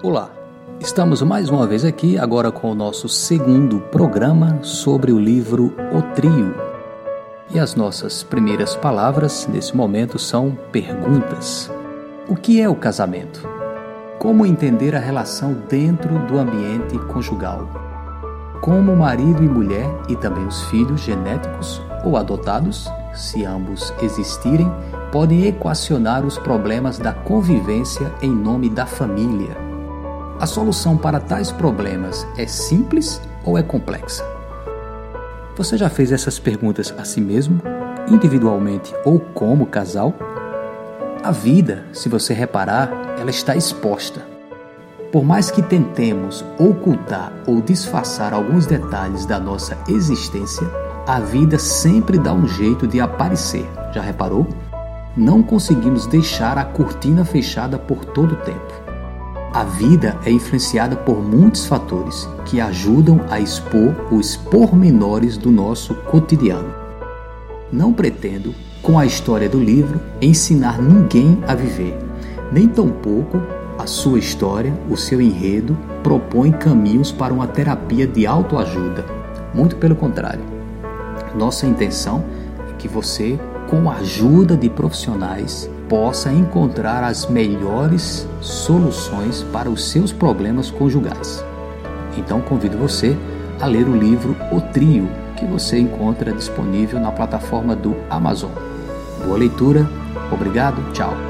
Olá, estamos mais uma vez aqui, agora com o nosso segundo programa sobre o livro O Trio. E as nossas primeiras palavras nesse momento são perguntas. O que é o casamento? Como entender a relação dentro do ambiente conjugal? Como marido e mulher e também os filhos genéticos ou adotados, se ambos existirem, podem equacionar os problemas da convivência em nome da família a solução para tais problemas é simples ou é complexa? Você já fez essas perguntas a si mesmo, individualmente ou como casal? A vida, se você reparar, ela está exposta. Por mais que tentemos ocultar ou disfarçar alguns detalhes da nossa existência, a vida sempre dá um jeito de aparecer. Já reparou? Não conseguimos deixar a cortina fechada por todo o tempo. A vida é influenciada por muitos fatores que ajudam a expor os pormenores do nosso cotidiano. Não pretendo, com a história do livro, ensinar ninguém a viver, nem tampouco a sua história, o seu enredo, propõe caminhos para uma terapia de autoajuda. Muito pelo contrário. Nossa intenção é que você, com a ajuda de profissionais, possa encontrar as melhores soluções para os seus problemas conjugais. Então convido você a ler o livro O Trio, que você encontra disponível na plataforma do Amazon. Boa leitura, obrigado, tchau.